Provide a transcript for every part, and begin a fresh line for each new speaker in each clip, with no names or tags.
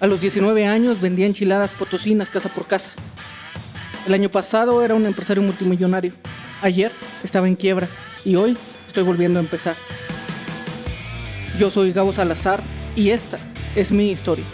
A los 19 años vendía enchiladas potosinas casa por casa. El año pasado era un empresario multimillonario. Ayer estaba en quiebra y hoy estoy volviendo a empezar. Yo soy Gabo Salazar y esta es mi historia.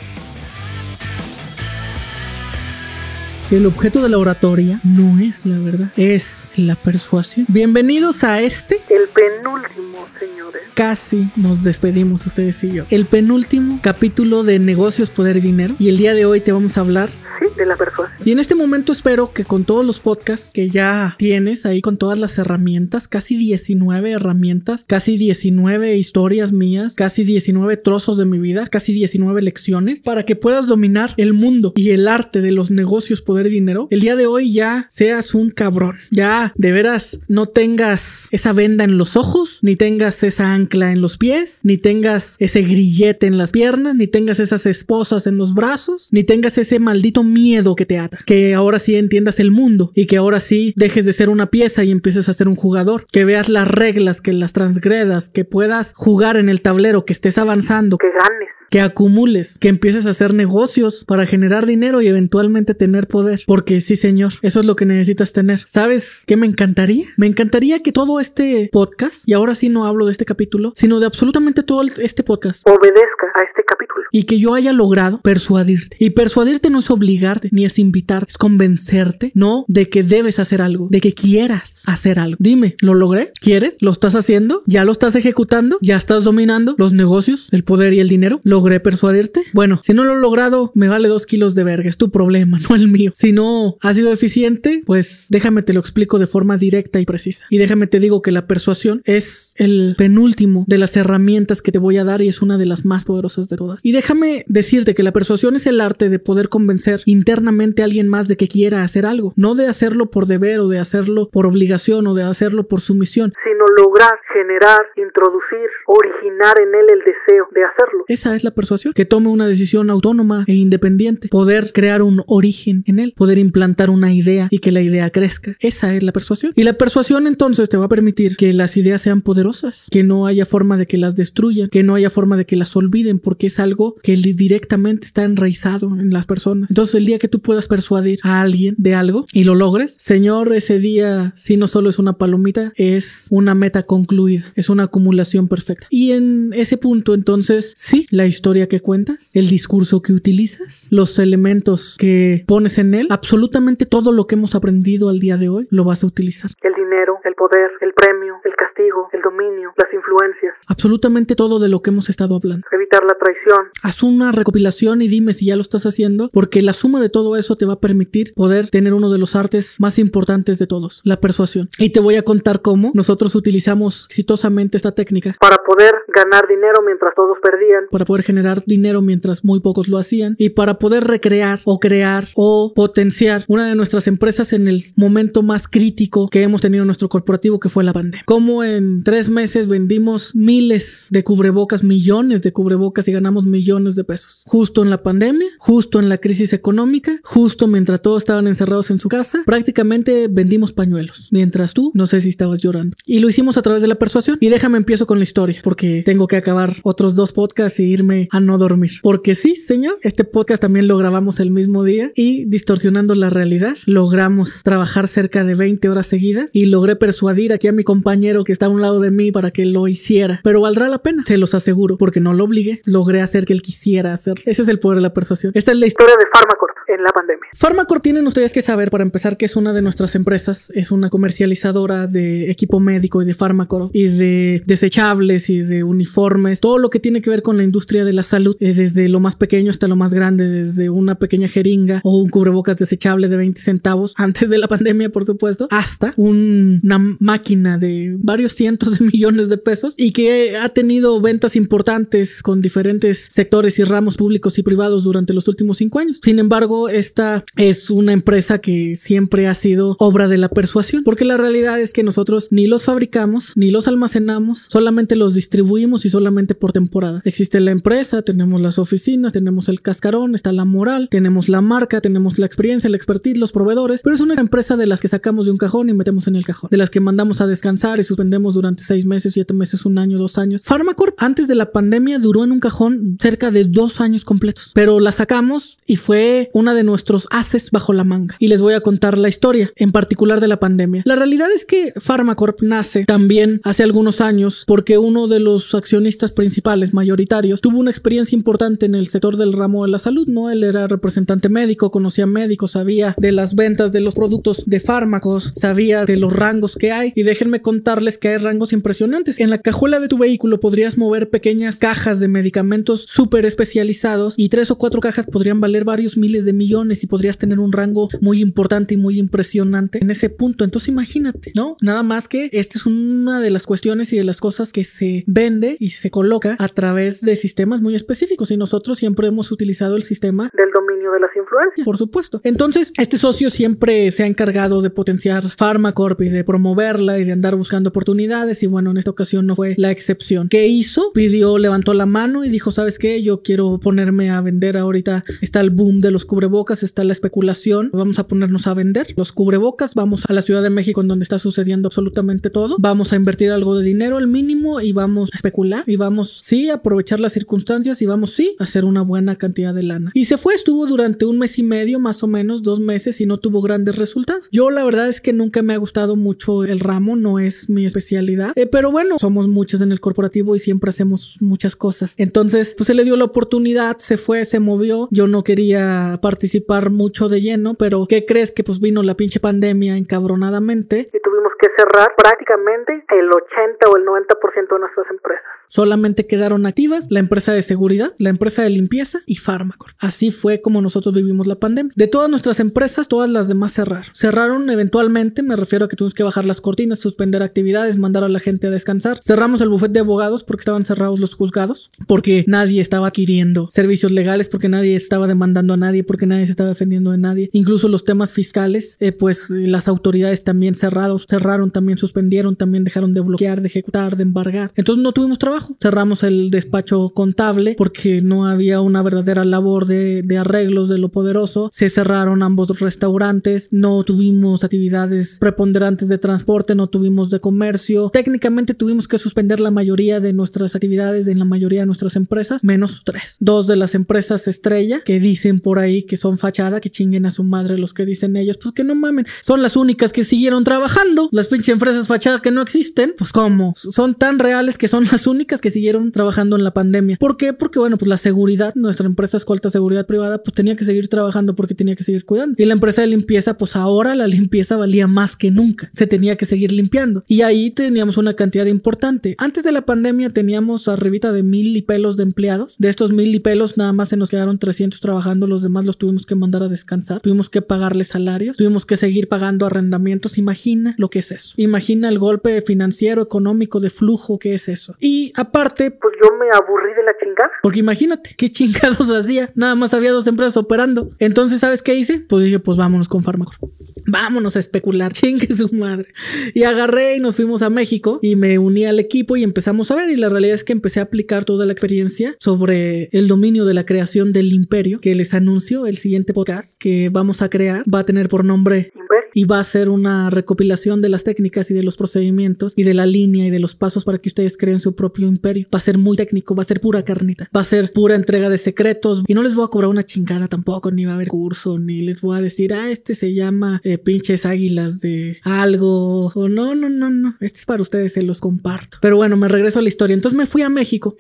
El objeto de la oratoria no es la verdad, es la persuasión. Bienvenidos a este,
el penúltimo, señores.
Casi nos despedimos ustedes y yo. El penúltimo capítulo de Negocios, Poder y Dinero. Y el día de hoy te vamos a hablar
de la persuasión.
Y en este momento espero que con todos los podcasts que ya tienes ahí, con todas las herramientas, casi 19 herramientas, casi 19 historias mías, casi 19 trozos de mi vida, casi 19 lecciones, para que puedas dominar el mundo y el arte de los negocios, poder y dinero, el día de hoy ya seas un cabrón. Ya de veras no tengas esa venda en los ojos, ni tengas esa ancla en los pies, ni tengas ese grillete en las piernas, ni tengas esas esposas en los brazos, ni tengas ese maldito miedo que te ata. Que ahora sí entiendas el mundo y que ahora sí dejes de ser una pieza y empieces a ser un jugador. Que veas las reglas, que las transgredas, que puedas jugar en el tablero, que estés avanzando.
Que ganes
que acumules, que empieces a hacer negocios para generar dinero y eventualmente tener poder. Porque sí, señor, eso es lo que necesitas tener. ¿Sabes qué me encantaría? Me encantaría que todo este podcast, y ahora sí no hablo de este capítulo, sino de absolutamente todo este podcast,
obedezca a este capítulo.
Y que yo haya logrado persuadirte. Y persuadirte no es obligarte, ni es invitarte, es convencerte, no de que debes hacer algo, de que quieras hacer algo. Dime, ¿lo logré? ¿Quieres? ¿Lo estás haciendo? ¿Ya lo estás ejecutando? ¿Ya estás dominando los negocios, el poder y el dinero? ¿Logré persuadirte? Bueno, si no lo he logrado, me vale dos kilos de verga. Es tu problema, no el mío. Si no ha sido eficiente, pues déjame te lo explico de forma directa y precisa. Y déjame te digo que la persuasión es el penúltimo de las herramientas que te voy a dar y es una de las más poderosas de todas. Déjame decirte que la persuasión es el arte de poder convencer internamente a alguien más de que quiera hacer algo. No de hacerlo por deber o de hacerlo por obligación o de hacerlo por sumisión.
Sino lograr, generar, introducir, originar en él el deseo de hacerlo.
Esa es la persuasión, que tome una decisión autónoma e independiente, poder crear un origen en él, poder implantar una idea y que la idea crezca. Esa es la persuasión. Y la persuasión entonces te va a permitir que las ideas sean poderosas, que no haya forma de que las destruyan, que no haya forma de que las olviden, porque es algo que directamente está enraizado en las personas. Entonces el día que tú puedas persuadir a alguien de algo y lo logres, Señor, ese día si no solo es una palomita, es una meta concluida, es una acumulación perfecta. Y en ese punto entonces sí, la historia que cuentas, el discurso que utilizas, los elementos que pones en él, absolutamente todo lo que hemos aprendido al día de hoy lo vas a utilizar.
El dinero, el poder, el premio, el castigo, el dominio, las influencias.
Absolutamente todo de lo que hemos estado hablando.
Evitar la traición.
Haz una recopilación y dime si ya lo estás haciendo, porque la suma de todo eso te va a permitir poder tener uno de los artes más importantes de todos, la persuasión. Y te voy a contar cómo nosotros utilizamos exitosamente esta técnica.
Para poder ganar dinero mientras todos perdían.
Para poder generar dinero mientras muy pocos lo hacían y para poder recrear o crear o potenciar una de nuestras empresas en el momento más crítico que hemos tenido en nuestro corporativo que fue la pandemia. Como en tres meses vendimos miles de cubrebocas, millones de cubrebocas y ganamos millones de pesos. Justo en la pandemia, justo en la crisis económica, justo mientras todos estaban encerrados en su casa, prácticamente vendimos pañuelos. Mientras tú, no sé si estabas llorando. Y lo hicimos a través de la persuasión. Y déjame empiezo con la historia porque tengo que acabar otros dos podcasts y irme a no dormir. Porque sí, señor, este podcast también lo grabamos el mismo día y distorsionando la realidad, logramos trabajar cerca de 20 horas seguidas y logré persuadir aquí a mi compañero que está a un lado de mí para que lo hiciera. Pero valdrá la pena, se los aseguro, porque no lo obligué, logré hacer que él quisiera hacer. Ese es el poder de la persuasión. Esta es la
historia de Pharmacorp en la pandemia.
Pharmacorp tienen ustedes que saber, para empezar, que es una de nuestras empresas, es una comercializadora de equipo médico y de fármaco y de desechables y de uniformes, todo lo que tiene que ver con la industria de la salud, eh, desde lo más pequeño hasta lo más grande, desde una pequeña jeringa o un cubrebocas desechable de 20 centavos antes de la pandemia, por supuesto, hasta una máquina de varios cientos de millones de pesos y que ha tenido ventas importantes con diferentes sectores y ramos públicos y privados durante los últimos cinco años. Sin embargo, esta es una empresa que siempre ha sido obra de la persuasión, porque la realidad es que nosotros ni los fabricamos, ni los almacenamos, solamente los distribuimos y solamente por temporada. Existe la empresa, tenemos las oficinas, tenemos el cascarón, está la moral, tenemos la marca, tenemos la experiencia, la expertise, los proveedores, pero es una empresa de las que sacamos de un cajón y metemos en el cajón, de las que mandamos a descansar y suspendemos durante seis meses, siete meses, un año, dos años. Pharmacorp antes de la pandemia duró en un cajón cerca de dos años completos, pero la sacamos y fue una de nuestros haces bajo la manga. Y les voy a contar la historia, en particular de la pandemia. La realidad es que Pharmacorp nace también hace algunos años porque uno de los accionistas principales, mayoritarios, tuvo una experiencia importante en el sector del ramo de la salud, ¿no? Él era representante médico, conocía médicos, sabía de las ventas de los productos de fármacos, sabía de los rangos que hay y déjenme contarles que hay rangos impresionantes. En la cajuela de tu vehículo podrías mover pequeñas cajas de medicamentos súper especializados y tres o cuatro cajas podrían valer varios miles de millones y podrías tener un rango muy importante y muy impresionante en ese punto. Entonces imagínate, ¿no? Nada más que esta es una de las cuestiones y de las cosas que se vende y se coloca a través de sistemas muy específicos y nosotros siempre hemos utilizado el sistema
del dominio de las influencias.
Por supuesto. Entonces, este socio siempre se ha encargado de potenciar Pharmacorp y de promoverla y de andar buscando oportunidades y bueno, en esta ocasión no fue la excepción. ¿Qué hizo? Pidió, levantó la mano y dijo, ¿sabes qué? Yo quiero ponerme a vender ahorita. Está el boom de los cubrebocas, está la especulación. Vamos a ponernos a vender los cubrebocas. Vamos a la Ciudad de México en donde está sucediendo absolutamente todo. Vamos a invertir algo de dinero, el mínimo, y vamos a especular y vamos, sí, a aprovechar las circunstancias y vamos, sí, a hacer una buena cantidad de lana. Y se fue, estuvo durante un mes y medio, más o menos, dos meses y no tuvo grandes resultados. Yo la verdad es que nunca me ha gustado mucho el ramo, no es mi especialidad, eh, pero bueno, somos muchos en el corporativo y siempre hacemos muchas cosas. Entonces, pues se le dio la oportunidad, se fue, se movió. Yo no quería participar mucho de lleno, pero ¿qué crees que pues vino la pinche pandemia encabronadamente?
Y tuvimos que cerrar prácticamente el 80 o el 90% de nuestras empresas.
Solamente quedaron activas la empresa de seguridad, la empresa de limpieza y Pharmacorp. Así fue como nosotros vivimos la pandemia. De todas nuestras empresas, todas las demás cerraron. Cerraron eventualmente, me refiero a que tuvimos que bajar las cortinas, suspender actividades, mandar a la gente a descansar. Cerramos el bufete de abogados porque estaban cerrados los juzgados, porque nadie estaba adquiriendo servicios legales, porque nadie estaba demandando a nadie, porque nadie se estaba defendiendo de nadie. Incluso los temas fiscales, eh, pues las autoridades también cerrados, cerraron, también suspendieron, también dejaron de bloquear, de ejecutar, de embargar. Entonces no tuvimos trabajo. Cerramos el despacho contable porque no había una verdadera labor de, arreglos de lo poderoso. Se cerraron ambos restaurantes, no tuvimos actividades preponderantes de transporte, no tuvimos de comercio. Técnicamente tuvimos que suspender la mayoría de nuestras actividades en la mayoría de nuestras empresas, menos tres. Dos de las empresas estrella que dicen por ahí que son fachada, que chinguen a su madre los que dicen ellos, pues que no mamen. Son las únicas que siguieron trabajando. Las pinches empresas fachada que no existen, pues cómo. Son tan reales que son las únicas que siguieron trabajando en la pandemia. ¿Por qué? Porque bueno, pues la seguridad, nuestra empresa escolta seguridad privada, pues tenía que seguir trabajando porque tenía que seguir cuidando. Y la empresa de limpieza, pues ahora la limpieza valía más que nunca. Se tenía que seguir limpiando. Y ahí teníamos una cantidad importante. Antes de la pandemia teníamos arribita de mil y pelos de empleados. De estos mil y pelos nada más se nos quedaron 300 trabajando. Los demás los tuvimos que mandar a descansar. Tuvimos que pagarles salarios. Tuvimos que seguir pagando arrendamientos. Imagina lo que es eso. Imagina el golpe financiero, económico, de flujo que es eso. Y aparte,
Pues yo me aburrí de la chingada.
porque imagínate, qué chingados hacía. Nada más había dos empresas operando. Entonces, ¿sabes qué hice? Pues dije, pues vámonos con Pharmacorp. Vámonos a especular, chingue su madre. Y agarré y nos fuimos a México y me uní al equipo y empezamos a ver. Y la realidad es que empecé a aplicar toda la experiencia sobre el dominio de la creación del imperio que les anuncio. El siguiente podcast que vamos a crear va a tener por nombre. Y va a ser una recopilación de las técnicas y de los procedimientos y de la línea y de los pasos para que ustedes creen su propio imperio. Va a ser muy técnico, va a ser pura carnita, va a ser pura entrega de secretos y no les voy a cobrar una chingada tampoco, ni va a haber curso, ni les voy a decir, ah, este se llama eh, pinches águilas de algo, o no, no, no, no, este es para ustedes, se los comparto. Pero bueno, me regreso a la historia. Entonces me fui a México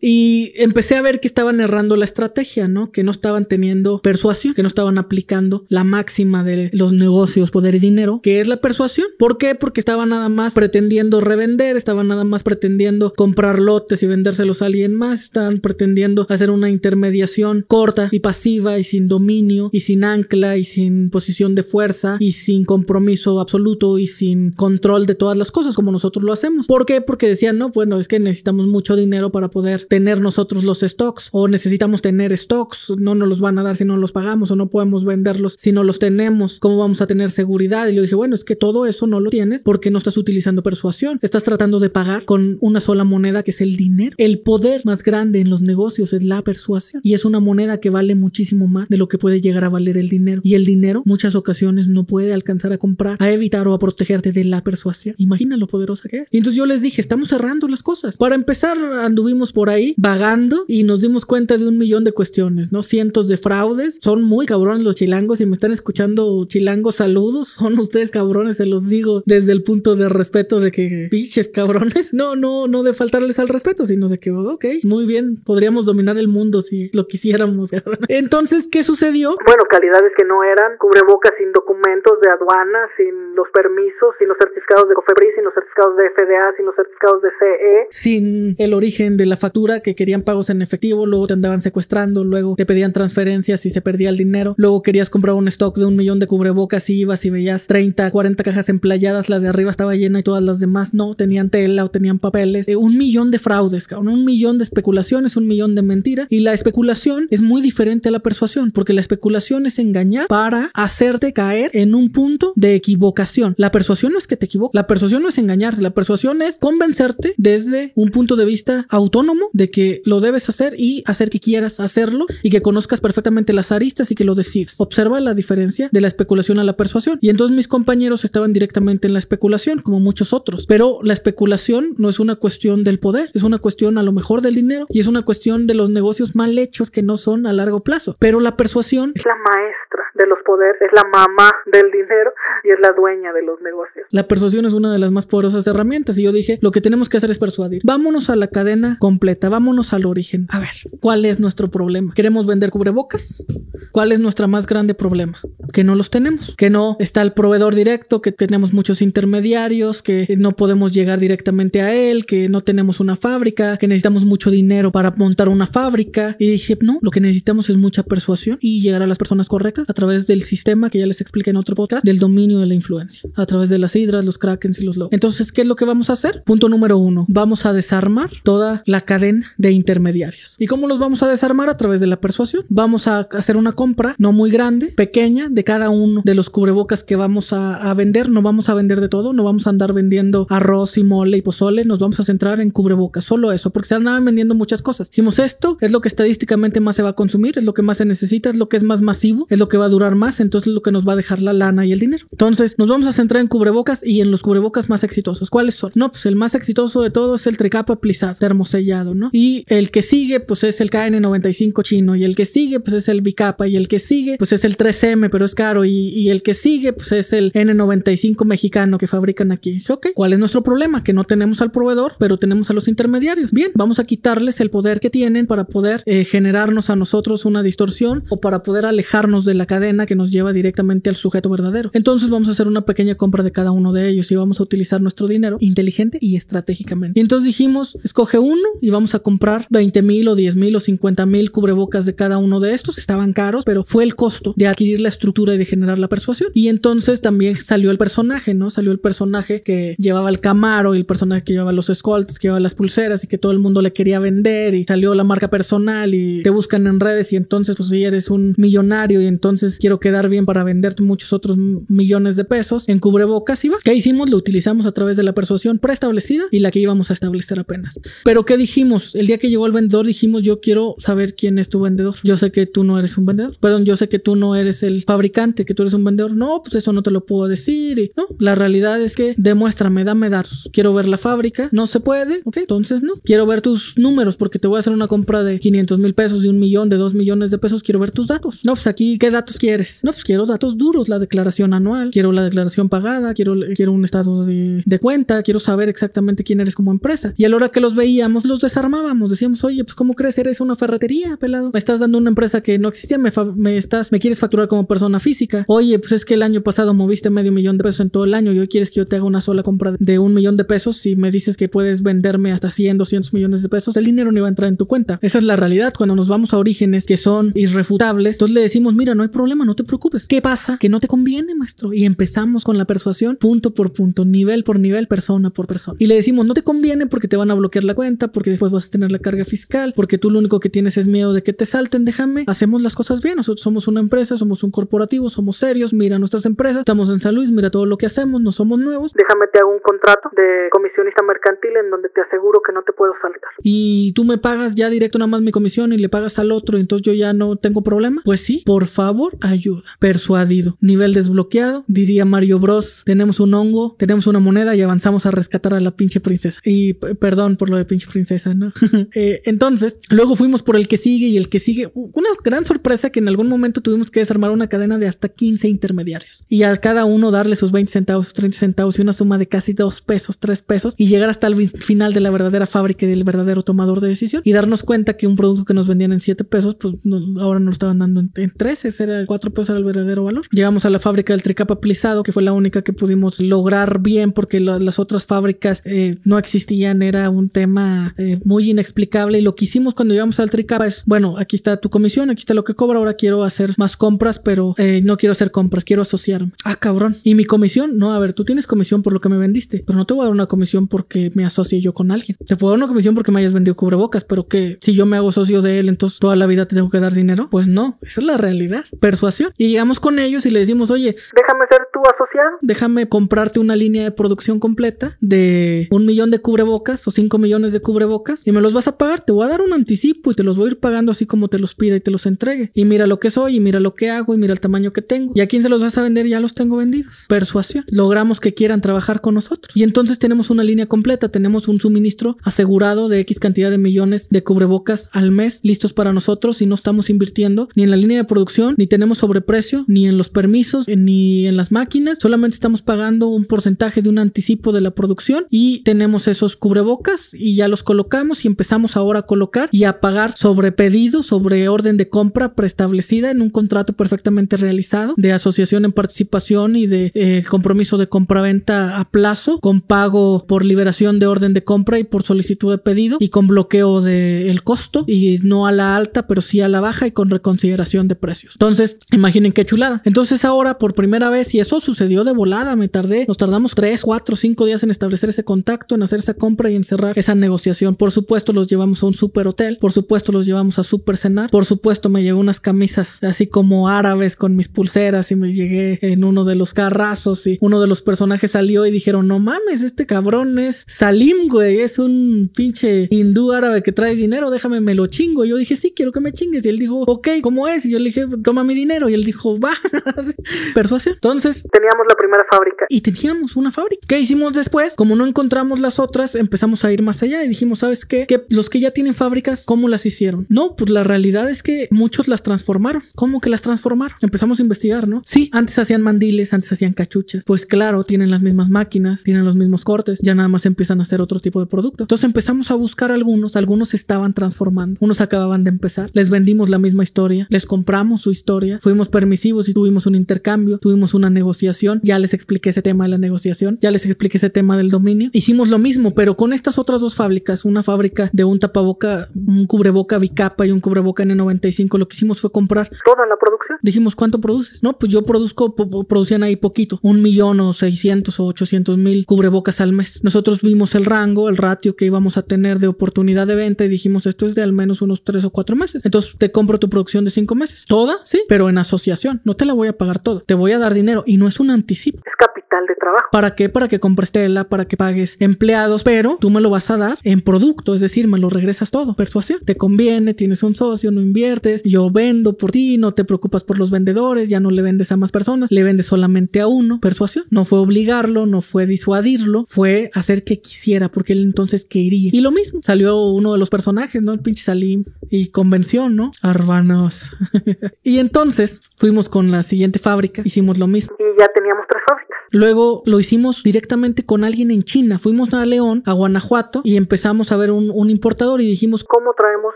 y empecé a ver que estaban errando la estrategia, ¿no? Que no estaban teniendo persuasión, que no estaban aplicando la máxima de los negocios poder y dinero, que es la persuasión. ¿Por qué? Porque estaba nada más pretendiendo revender, estaba nada más pretendiendo comprar lotes y vendérselos a alguien más, estaban pretendiendo hacer una intermediación corta y pasiva y sin dominio y sin ancla y sin posición de fuerza y sin compromiso absoluto y sin control de todas las cosas como nosotros lo hacemos. ¿Por qué? Porque decían, no, bueno, es que necesitamos mucho dinero para poder tener nosotros los stocks o necesitamos tener stocks, no nos los van a dar si no los pagamos o no podemos venderlos si no los tenemos, ¿cómo vamos a tener seguridad? Y le dije, bueno, es que todo eso no lo tienes porque no estás utilizando persuasión, estás tratando de pagar con una sola moneda que es el dinero. El poder más grande en los negocios es la persuasión y es una moneda que vale muchísimo más de lo que puede llegar a valer el dinero. Y el dinero muchas ocasiones no puede alcanzar a comprar, a evitar o a protegerte de la persuasión. Imagina lo poderosa que es. Y entonces yo les dije, estamos cerrando las cosas. Para empezar, anduvimos por ahí vagando y nos dimos cuenta de un millón de cuestiones, ¿no? Cientos de fraudes. Son muy cabrones los chilangos y me están escuchando chilangos saludos. Son ustedes cabrones, se los digo desde el punto de respeto de que pinches cabrones. No, no, no de faltarles al respeto, sino de que, ok, muy bien, podríamos dominar el mundo si lo quisiéramos. Entonces, ¿qué sucedió?
Bueno, calidades que no eran, cubrebocas sin documentos de aduana, sin los permisos, sin los certificados de COFEBRIS, sin los certificados de FDA, sin los certificados de CE.
Sin el origen de la factura, que querían pagos en efectivo, luego te andaban secuestrando, luego te pedían transferencias y se perdía el dinero, luego querías comprar un stock de un millón de cubrebocas y ibas y veías 30, 40 cajas emplayadas, la de arriba estaba llena y todas las demás no, tenían tela o tenían papeles. Eh, un millón de fraudes, cabrón, un millón de especulaciones, un millón de mentiras. Y la especulación es muy diferente a la persuasión, porque la especulación es engañar para hacerte caer en un punto de equivocación. La persuasión no es que te equivoques, la persuasión no es engañarte, la persuasión es convencerte desde un punto de vista autónomo de que lo debes hacer y hacer que quieras hacerlo y que conozcas perfectamente las aristas y que lo decides. Observa la diferencia de la especulación a la persuasión. Y entonces mis compañeros estaban directamente en la especulación, como muchos otros. Pero la especulación no es una cuestión del poder, es una cuestión a lo mejor del dinero y es una cuestión de los negocios mal hechos que no son a largo plazo. Pero la persuasión
es la maestra de los poderes, es la mamá del dinero y es la dueña de los negocios.
La persuasión es una de las más poderosas herramientas y yo dije, lo que tenemos que hacer es persuadir. Vámonos a la cadena completa, vámonos al origen. A ver, ¿cuál es nuestro problema? ¿Queremos vender cubrebocas? ¿Cuál es nuestro más grande problema? Que no los tenemos, que no está el proveedor directo, que tenemos muchos intermediarios, que no podemos llegar directamente a él, que no tenemos una fábrica, que necesitamos mucho dinero para montar una fábrica. Y dije, no, lo que necesitamos es mucha persuasión y llegar a las personas correctas a través del sistema que ya les expliqué en otro podcast, del dominio de la influencia, a través de las hidras, los krakens y los lobos. Entonces, ¿qué es lo que vamos a hacer? Punto número uno, vamos a desarmar toda la cadena de intermediarios. ¿Y cómo los vamos a desarmar? A través de la persuasión. Vamos a hacer una compra no muy grande, pequeña, de cada uno de los cubrebocas que vamos a, vender. No vamos a vender de todo, no vamos a andar vendiendo arroz y mole y pozole, nos vamos a centrar en cubrebocas, solo eso, porque se andaban vendiendo muchas cosas. Dijimos, esto es lo que estadísticamente más se va a consumir, es lo que más se necesita, es lo que es más masivo, es lo que va a durar más, entonces es lo que nos va a dejar la lana y el dinero. Entonces, nos vamos a centrar en cubrebocas y en los cubrebocas más exitosos. ¿Cuáles son? No, pues el más exitoso de todos es el tricapa plisado, termosellado, ¿no? Y el que sigue, pues es el KN95 chino, y el que sigue, pues es el bicapa, y el que sigue, pues es el 3M, pero es caro, y el que sigue, pues es el N95 mexicano que fabrican aquí. Dije, ok, ¿cuál es nuestro problema? Que no tenemos al proveedor, pero tenemos a los intermediarios. Bien, vamos a quitarles el poder que tienen para poder eh, generarnos a nosotros una distorsión o para poder alejarnos de la cadena que nos lleva directamente al sujeto verdadero. Entonces vamos a hacer una pequeña compra de cada uno de ellos y vamos a utilizar nuestro dinero inteligente y estratégicamente. Y entonces dijimos, escoge uno y vamos a comprar 20 mil o 10 mil o 50 mil cubrebocas de cada uno de estos. Estaban caros, pero fue el costo de adquirir la estructura y de generar la persuasión. Y entonces también salió el personaje, ¿no? Salió el personaje que llevaba el camaro y el personaje que llevaba los escoltas, que llevaba las pulseras y que todo el mundo le quería vender y salió la marca personal y te buscan en redes y entonces pues si eres un millonario y entonces quiero quedar bien para venderte muchos otros millones de pesos en cubrebocas y va. ¿Qué hicimos? Lo utilizamos a través de la persuasión preestablecida y la que íbamos a establecer apenas. Pero ¿qué dijimos? El día que llegó el vendedor dijimos yo quiero saber quién es tu vendedor. Yo sé que tú no eres un vendedor. Perdón, yo sé que tú no eres el fabricante, que tú eres un vendedor. No, pues eso no te lo puedo decir. Y, no, la realidad es que demuéstrame, dame datos. Quiero ver la fábrica. No se puede. Ok, entonces no. Quiero ver tus números porque te voy a hacer una compra de 500 mil pesos, de un millón, de dos millones de pesos. Quiero ver tus datos. No, pues aquí, ¿qué datos quieres? No, pues quiero datos duros, la declaración anual. Quiero la declaración pagada. Quiero, quiero un estado de, cuenta. Quiero saber exactamente quién eres como empresa. Y a la hora que los veíamos, los desarmábamos. Decíamos, oye, pues ¿cómo crees? Eres una ferretería, pelado. Me estás dando una empresa que no existía. Me, me estás, me quieres facturar como persona física. Oye, pues es que el año pasado moviste medio millón de pesos en todo el año y hoy quieres que yo te haga una sola compra de un millón de pesos, si me dices que puedes venderme hasta 100, 200 millones de pesos, el dinero no iba a entrar en tu cuenta. Esa es la realidad. Cuando nos vamos a orígenes que son irrefutables, entonces le decimos, mira, no hay problema, no te preocupes. ¿Qué pasa? Que no te conviene, maestro. Y empezamos con la persuasión punto por punto, nivel por nivel, persona por persona. Y le decimos, no te conviene porque te van a bloquear la cuenta, porque después vas a tener la carga fiscal, porque tú lo único que tienes es miedo de que te salten, déjame, hacemos las cosas bien. Nosotros somos una empresa, somos un corporativo, somos serios, mira nuestras empresas, estamos en San Luis, mira todo lo que hacemos, no somos nuevos.
Déjame te hago un contrato de comisionista mercantil en donde te aseguro que no te puedo saltar.
Y tú me pagas ya directo nada más mi comisión y le pagas al otro, entonces yo ya no tengo problema. Pues sí, por favor, ayuda. Persuadido. Nivel desbloqueado, diría Mario Bros. Tenemos un hongo, tenemos una moneda y avanzamos a rescatar a la pinche princesa. Y perdón por lo de pinche princesa, ¿no? eh, entonces, luego fuimos por el que sigue y el que sigue. Una gran sorpresa que en algún momento tuvimos que desarmar una cadena de hasta 15 intermediarios y a cada uno darle sus 20 centavos, sus 30 centavos y una suma de casi 2 pesos, 3 pesos y llegar hasta el final de la verdadera fábrica y del verdadero tomador de decisión y darnos cuenta que un producto que nos vendían en 7 pesos, pues ahora nos lo estaban dando en, 13, era 4 pesos era el verdadero valor. Llegamos a la fábrica del tricapa plisado, que fue la única que pudimos lograr bien porque las otras fábricas eh, no existían, era un tema eh, muy inexplicable y lo que hicimos cuando llegamos al tricapa es, bueno, aquí está tu comisión, aquí está lo que cobra, ahora quiero hacer más compras, pero eh, no quiero hacer compras, quiero asociarme. Ah, cabrón. ¿Y mi comisión? No, a ver, tú tienes comisión por lo que me vendiste, pero no te voy a dar una comisión porque me asocie yo con alguien. Te puedo dar una comisión porque me hayas vendido cubrebocas, pero que si yo me hago socio de él, entonces toda la vida te tengo que dar dinero. Pues no, esa es la realidad. Persuasión. Y llegamos con ellos y le decimos, oye,
déjame ser tu asociado.
Déjame comprarte una línea de producción completa de un millón de cubrebocas o cinco millones de cubrebocas y me los vas a pagar. Te voy a dar un anticipo y te los voy a ir pagando así como te los pida y te los entregue. Y mira lo que soy y mira lo que hago y mira el tamaño que tengo. ¿Y a quién se los vas a vender? Ya los tengo vendidos. Persuasión. Logramos que quieran trabajar con nosotros. Y entonces tenemos una línea completa. Tenemos un suministro asegurado de X cantidad de millones de cubrebocas al mes listos para nosotros y no estamos invirtiendo ni en la línea de producción, ni tenemos sobreprecio, ni en los permisos, ni en las máquinas. Solamente estamos pagando un porcentaje de un anticipo de la producción y tenemos esos cubrebocas y ya los colocamos y empezamos ahora a colocar y a pagar sobre pedido, sobre orden de compra preestablecida en un contrato perfectamente realizado de asociación participación y de eh, compromiso de compraventa a plazo con pago por liberación de orden de compra y por solicitud de pedido y con bloqueo del costo y no a la alta pero sí a la baja y con reconsideración de precios. Entonces, imaginen qué chulada. Entonces ahora por primera vez y eso sucedió de volada, me tardé, nos tardamos 3, 4, 5 días en establecer ese contacto, en hacer esa compra y en cerrar esa negociación. Por supuesto los llevamos a un super hotel, por supuesto los llevamos a super cenar, por supuesto me llegó unas camisas así como árabes con mis pulseras y me llegué en uno de los carrazos y uno de los personajes salió y dijeron, no mames, este cabrón es Salim, güey, es un pinche hindú árabe que trae dinero, déjame me lo chingo. yo dije, sí, quiero que me chingues. Y él dijo, ok, ¿cómo es? Y yo le dije, toma mi dinero. Y él dijo, va. Persuasión. Entonces,
teníamos la primera fábrica.
Y teníamos una fábrica. ¿Qué hicimos después? Como no encontramos las otras, empezamos a ir más allá y dijimos, ¿sabes qué? Que los que ya tienen fábricas, ¿cómo las hicieron? No, pues la realidad es que muchos las transformaron. ¿Cómo que las transformaron? Empezamos a investigar, ¿no? Sí, antes hacían mandiles, antes hacían cachuchas. Pues claro, tienen las mismas máquinas, tienen los mismos cortes, ya nada más empiezan a hacer otro tipo de producto. Entonces empezamos a buscar algunos, algunos estaban transformando, unos acababan de empezar, les vendimos la misma historia, les compramos su historia, fuimos permisivos y tuvimos un intercambio, tuvimos una negociación, ya les expliqué ese tema de la negociación, ya les expliqué ese tema del dominio. Hicimos lo mismo, pero con estas otras dos fábricas, una fábrica de un tapaboca, un cubreboca bicapa y un cubreboca N95, lo que hicimos fue comprar
toda la producción.
Dijimos, ¿cuánto produces? No, pues yo produzco, producían ahí poquito, un millón o seiscientos o ochocientos mil cubrebocas al mes. Nosotros vimos el rango, el ratio que íbamos a tener de oportunidad de venta y dijimos, esto es de al menos unos tres o cuatro meses. Entonces te compro tu producción de cinco meses. Toda, sí, pero en asociación. No te la voy a pagar toda. Te voy a dar dinero y no es un anticipo.
Es capital de trabajo.
¿Para qué? Para que compres tela, para que pagues empleados, pero tú me lo vas a dar en producto, es decir, me lo regresas todo. Persuasión. Te conviene, tienes un socio, no inviertes, yo vendo por ti, no te preocupas por los vendedores, ya no le vendes a más personas, le vendes solamente a uno. Persuasión. No fue obligarlo, no fue disuadirlo, fue hacer que quisiera, porque él entonces quería. Y lo mismo, salió uno de los personajes, ¿no? El pinche Salim y convención, ¿no? Arbanos. y entonces fuimos con la siguiente fábrica, hicimos lo mismo.
Y ya teníamos tres fábricas.
Luego lo hicimos directamente con alguien en China. Fuimos a León, a Guanajuato, y empezamos a ver un, un importador y dijimos,
¿Cómo traemos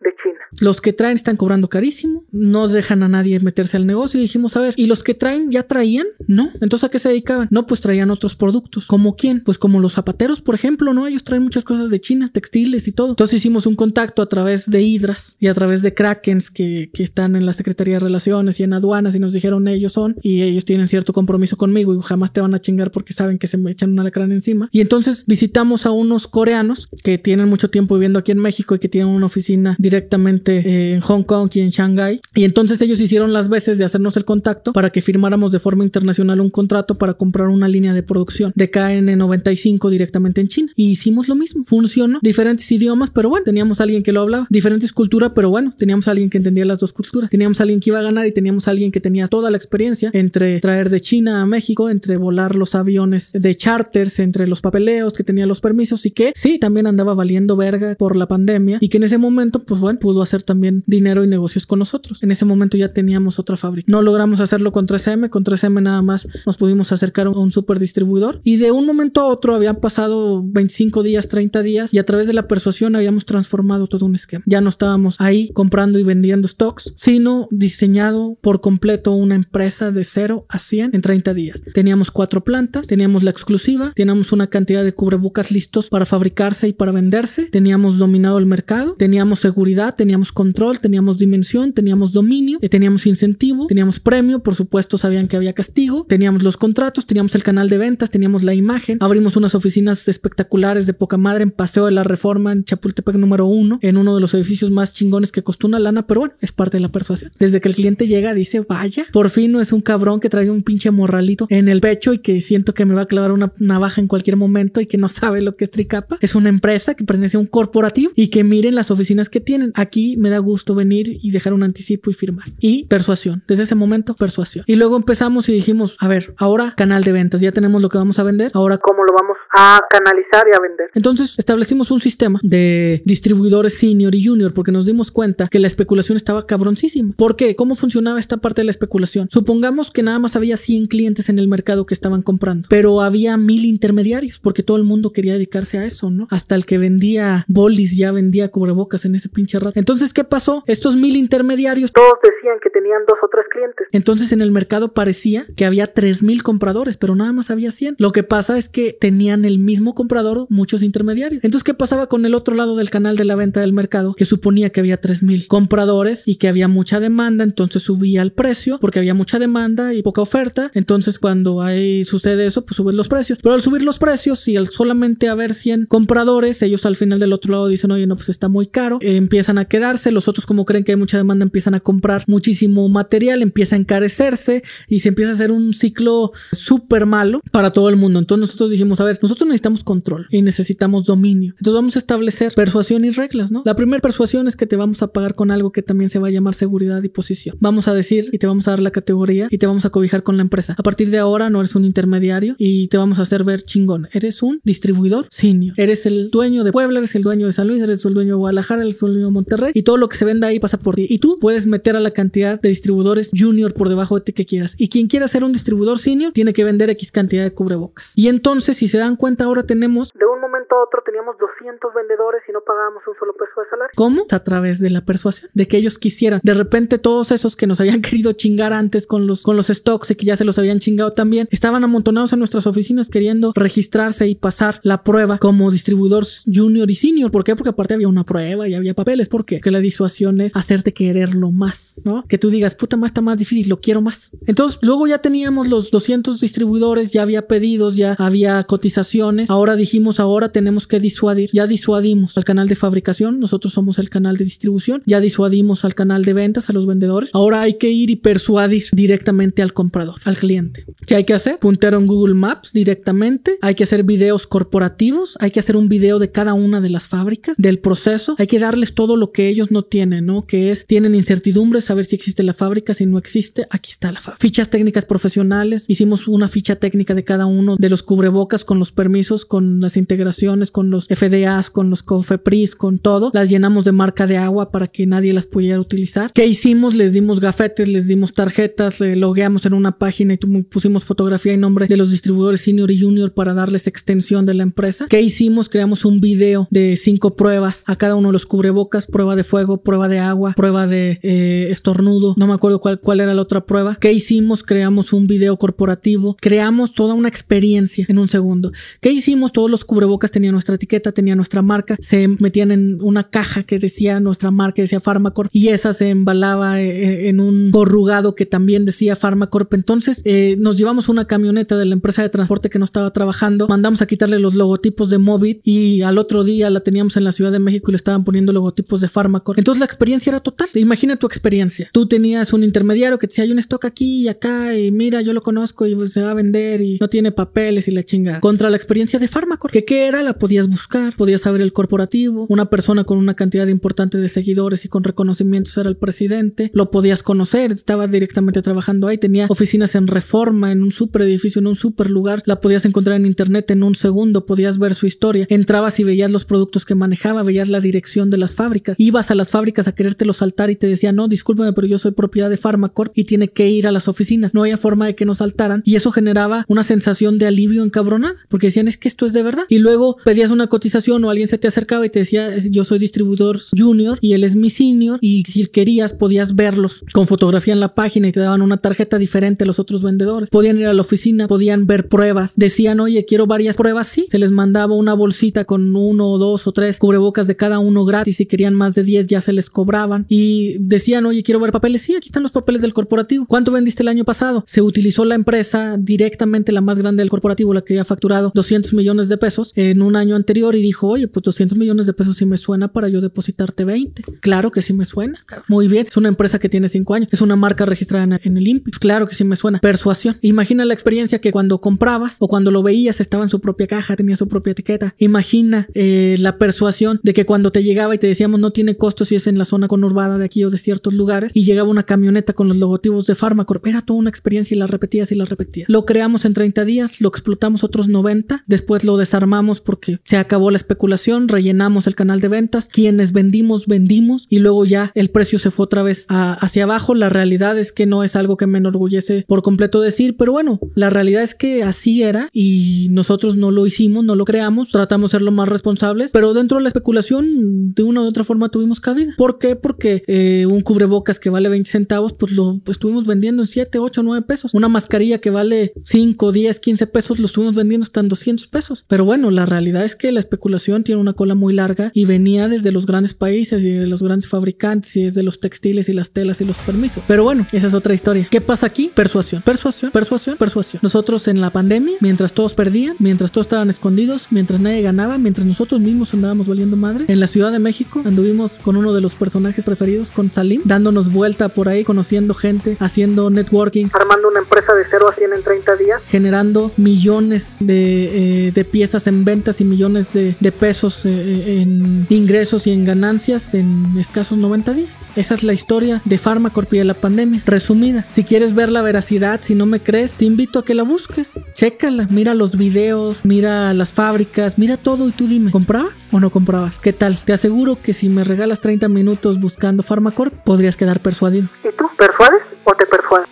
de China?
los que traen están cobrando carísimo, no dejan a nadie meterse al negocio y dijimos, a ver, ¿y los que traen ya traían? No. Entonces, ¿a qué se dedicaban? No, pues traían otros productos. ¿Como quién? Pues como los zapateros, por ejemplo, ¿no? Ellos traen muchas cosas de China, textiles y todo. Entonces hicimos un contacto a través de Hidras y a través de Krakens que, que están en la Secretaría de Relaciones y en aduanas y nos dijeron ellos son y ellos tienen cierto compromiso conmigo y jamás te van a chingar porque saben que se me echan una lacrán encima. Y entonces visitamos a unos coreanos que tienen mucho tiempo viviendo aquí en México y que tienen una oficina directamente eh, en Hong Kong y en Shanghai. Y entonces ellos hicieron las veces de hacernos el contacto para que firmáramos de forma internacional un contrato para comprar una línea de producción de KN95 directamente en China. Y hicimos lo mismo. Funcionó. Diferentes idiomas, pero bueno, teníamos a alguien que lo hablaba. Diferentes culturas, pero bueno, teníamos a alguien que entendía las dos culturas. Teníamos a alguien que iba a ganar y teníamos a alguien que tenía toda la experiencia entre traer de China a México, entre volar los aviones de charters, entre los papeleos, que tenía los permisos y que sí, también andaba valiendo verga por la pandemia y que en ese momento, pues bueno, pudo hacer también dinero y negocios con nosotros. En ese momento ya teníamos otra fábrica. No logramos hacerlo con 3M, con 3M nada más nos pudimos acercar a un super distribuidor y de un momento a otro habían pasado 25 días, 30 días y a través de la persuasión habíamos transformado todo un esquema. Ya no estábamos ahí comprando y vendiendo stocks, sino diseñado por completo una empresa de 0 a 100 en 30 días. Teníamos cuatro plantas, teníamos la exclusiva, teníamos una cantidad de cubrebocas listos para fabricarse y para venderse, teníamos dominado el mercado, teníamos seguridad, teníamos control, teníamos dimensión, teníamos dominio, eh, teníamos incentivo, teníamos premio, por supuesto sabían que había castigo, teníamos los contratos, teníamos el canal de ventas, teníamos la imagen, abrimos unas oficinas espectaculares de poca madre en Paseo de la Reforma en Chapultepec número uno, en uno de los edificios más chingones que costó una lana, pero bueno, es parte de la persuasión. Desde que el cliente llega dice, vaya, por fin no es un cabrón que trae un pinche morralito en el pecho y que siento que me va a clavar una navaja en cualquier momento y que no sabe lo que es Tricapa. Es una empresa que pertenece a un corporativo y que miren las oficinas que tienen. Aquí me da gusto venir y dejar un anticipo y firmar. Y persuasión. Desde ese momento, persuasión. Y luego empezamos y dijimos, a ver, ahora canal de ventas. Ya tenemos lo que vamos a vender. Ahora
¿Cómo lo vamos a canalizar y a vender?
entonces establecimos un sistema de distribuidores senior y junior porque nos dimos cuenta que la especulación estaba cabroncísima. ¿Por qué? ¿Cómo funcionaba esta parte de la especulación? Supongamos que nada más había 100 clientes en el mercado que estaban comprando, pero había mil intermediarios porque todo el mundo quería dedicarse a eso, ¿no? Hasta el que vendía bolis ya vendía cubrebocas en ese pinche rato. Entonces, ¿qué pasó? Estos mil intermediarios
Todos decían que tenían dos o tres clientes.
entonces en el mercado parecía que había 3000 compradores, pero nada más había 100. Lo que pasa es que tenían el mismo comprador muchos intermediarios. Entonces, ¿qué pasaba con el otro lado del canal de la venta del mercado? Que suponía que había 3000 compradores y que había mucha demanda, entonces subía el precio porque había mucha demanda y poca oferta. Entonces, cuando sucede eso, pues suben los precios. Pero al subir los precios y al solamente haber 100 compradores, ellos al final del otro lado dicen, oye, no, pues está muy caro. Eh, empiezan a quedarse. Los otros, como creen que hay mucha demanda, empiezan a comprar muchísimo material, empieza a encarecerse y se empieza a hacer un ciclo súper malo para todo el mundo. Entonces nosotros dijimos, a ver, nosotros necesitamos control y necesitamos dominio. Entonces vamos a establecer persuasión y reglas, ¿no? La primera persuasión es que te vamos a pagar con algo que también se va a llamar seguridad y posición. Vamos a decir y te vamos a dar la categoría y te vamos a cobijar con la empresa. A partir de ahora no eres un intermediario y te vamos a hacer ver chingón. Eres un distribuidor senior. Eres el dueño de Puebla, eres el dueño de San Luis, eres el dueño de Guadalajara, eres el dueño de Monterrey y todo lo que se venda ahí pasa por ti. Y tú puedes meter a la cantidad de distribuidores junior por debajo de ti que quieras. Y quien quiera ser un distribuidor senior tiene que vender X cantidad de cubrebocas. Y entonces, si se dan cuenta, ahora tenemos
De un momento a otro teníamos 200 vendedores y no pagábamos un solo peso de salario.
¿Cómo? A través de la persuasión, de que ellos quisieran. De repente todos esos que nos habían querido chingar antes con los, con los stocks y que ya se los habían chingado también, estaban amontonados en nuestras oficinas queriendo registrarse y pasar la prueba como distribuidor junior y senior. ¿Por qué? Porque aparte había una prueba y había papeles. ¿Por qué? Que la disuasión es hacerte quererlo más, ¿no? Que tú digas, puta, más está más difícil, lo quiero más. Entonces, luego ya teníamos los 200 distribuidores, ya había pedidos, ya había cotizaciones. Ahora dijimos, ahora tenemos que disuadir. Ya disuadimos al canal de fabricación, nosotros somos el canal de distribución. Ya disuadimos al canal de ventas, a los vendedores. Ahora hay que ir y persuadir directamente al comprador, al cliente. ¿Qué hay que hacer? Puntero en Google Maps directamente. Hay que hacer videos corporativos. Hay que hacer un video de cada una de las fábricas, del proceso. Hay que darles todo lo que ellos no tienen, ¿no? Que es, tienen incertidumbre, saber si existe la fábrica, si no existe, aquí está la fábrica. Fichas técnicas profesionales. Hicimos una ficha técnica de cada uno de los cubrebocas con los permisos, con las integraciones, con los FDAs, con los COFEPRIS, con todo. Las llenamos de marca de agua para que nadie las pudiera utilizar. ¿Qué hicimos? Les dimos gafetes, les dimos tarjetas, le logueamos en una página y pusimos fotografía y nombre de los distribuidores senior y junior para darles extensión de la empresa. ¿Qué hicimos? Creamos un video de cinco pruebas a cada uno de los cubrebocas, prueba de fuego, prueba de agua, prueba de eh, estornudo, no me acuerdo cuál, cuál era la otra prueba. ¿Qué hicimos? Creamos un video corporativo, creamos toda una experiencia en un segundo. ¿Qué hicimos? Todos los cubrebocas tenían nuestra etiqueta, tenían nuestra marca, se metían en una caja que decía nuestra marca, decía Pharmacorp, y esa se embalaba eh, en un corrugado que también decía Pharmacorp. Entonces eh, nos llevamos una de la empresa de transporte que no estaba trabajando, mandamos a quitarle los logotipos de Móvil y al otro día la teníamos en la Ciudad de México y le estaban poniendo logotipos de Pharmacorp. Entonces la experiencia era total. Imagina tu experiencia. Tú tenías un intermediario que decía hay un stock aquí y acá y mira yo lo conozco y se va a vender y no tiene papeles y la chinga. Contra la experiencia de Pharmacorp, que qué era, la podías buscar, podías saber el corporativo, una persona con una cantidad importante de seguidores y con reconocimientos era el presidente, lo podías conocer, estaba directamente trabajando ahí, tenía oficinas en reforma, en un super edificio, en un super lugar, la podías encontrar en internet en un segundo, podías ver su historia, entrabas y veías los productos que manejaba, veías la dirección de las fábricas, ibas a las fábricas a querértelo saltar y te decía, no, discúlpeme, pero yo soy propiedad de Pharmacorp y tiene que ir a las oficinas, no había forma de que nos saltaran y eso generaba una sensación de alivio encabronada, porque decían, es que esto es de verdad, y luego pedías una cotización o alguien se te acercaba y te decía, yo soy distribuidor junior y él es mi senior y si querías podías verlos con fotografía en la página y te daban una tarjeta diferente a los otros vendedores. Podían ir a la oficina, podían ver pruebas, decían, oye, quiero varias pruebas, sí. Se les mandaba una bolsita con uno o dos o tres cubrebocas de cada uno gratis. Si querían más de 10 ya se les cobraban. Y decían, oye, quiero ver papeles. Sí, aquí están los papeles del corporativo. ¿Cuánto vendiste el año pasado? Se utilizó la empresa directamente, la más grande del corporativo, la que había facturado 200 millones de pesos en un año anterior y dijo, oye, pues 200 millones de pesos sí me suena para yo depositarte 20. Claro que sí me suena. Muy bien. Es una empresa que tiene 5 años. Es una marca registrada en el INPI. Claro que sí me suena. Persuasión. Imagina la experiencia que cuando comprabas o cuando lo veías estaba en su propia caja, tenía su propia etiqueta. Imagina eh, la persuasión de que cuando te llegaba y te decíamos no tiene costo si es en la zona conurbada de aquí o de ciertos lugares y llegaba una camioneta con los logotipos de Pharmacorp. Era toda una experiencia y la repetías y la repetías. Lo creamos en 30 días, lo explotamos otros 90, después lo desarmamos porque se acabó la especulación, rellenamos el canal de ventas, quienes vendimos, vendimos y luego ya el precio se fue otra vez hacia abajo. La realidad es que no es algo que me enorgullece por completo decir, pero bueno, la realidad es que así era y nosotros no lo hicimos, no lo creamos, tratamos de ser lo más responsables, pero dentro de la especulación de una u otra forma tuvimos cabida. ¿Por qué? Porque eh, un cubrebocas que vale 20 centavos, pues lo estuvimos vendiendo en 7, 8, 9 pesos. Una mascarilla que vale 5, 10, 15 pesos, lo estuvimos vendiendo hasta en 200 pesos. Pero bueno, la realidad es que la especulación tiene una cola muy larga y venía desde los grandes países y de los grandes fabricantes y desde los textiles y las telas y los permisos. Pero bueno, esa es otra historia. ¿Qué pasa aquí? Persuasión, persuasión, persuasión, persuasión. Nosotros en la pandemia, mientras todos perdían, mientras todos estaban escondidos, mientras nadie ganaba, mientras nosotros mismos andábamos valiendo madre, en la Ciudad de México anduvimos con uno de los personajes preferidos, con Salim, dándonos vuelta por ahí, conociendo gente, haciendo networking,
armando una empresa de 0 a 100 en 30 días,
generando millones de, eh, de piezas en ventas y millones de, de pesos eh, en ingresos y en ganancias en escasos 90 días. Esa es la historia de Pharmacorp y de la pandemia, resumida. Si quieres ver la veracidad, si no me crees, te invito a que la busques. Chécala, mira los videos, mira las fábricas, mira todo y tú dime, ¿comprabas o no comprabas? ¿Qué tal? Te aseguro que si me regalas 30 minutos buscando Pharmacorp, podrías quedar persuadido.
¿Y tú persuades o te persuades?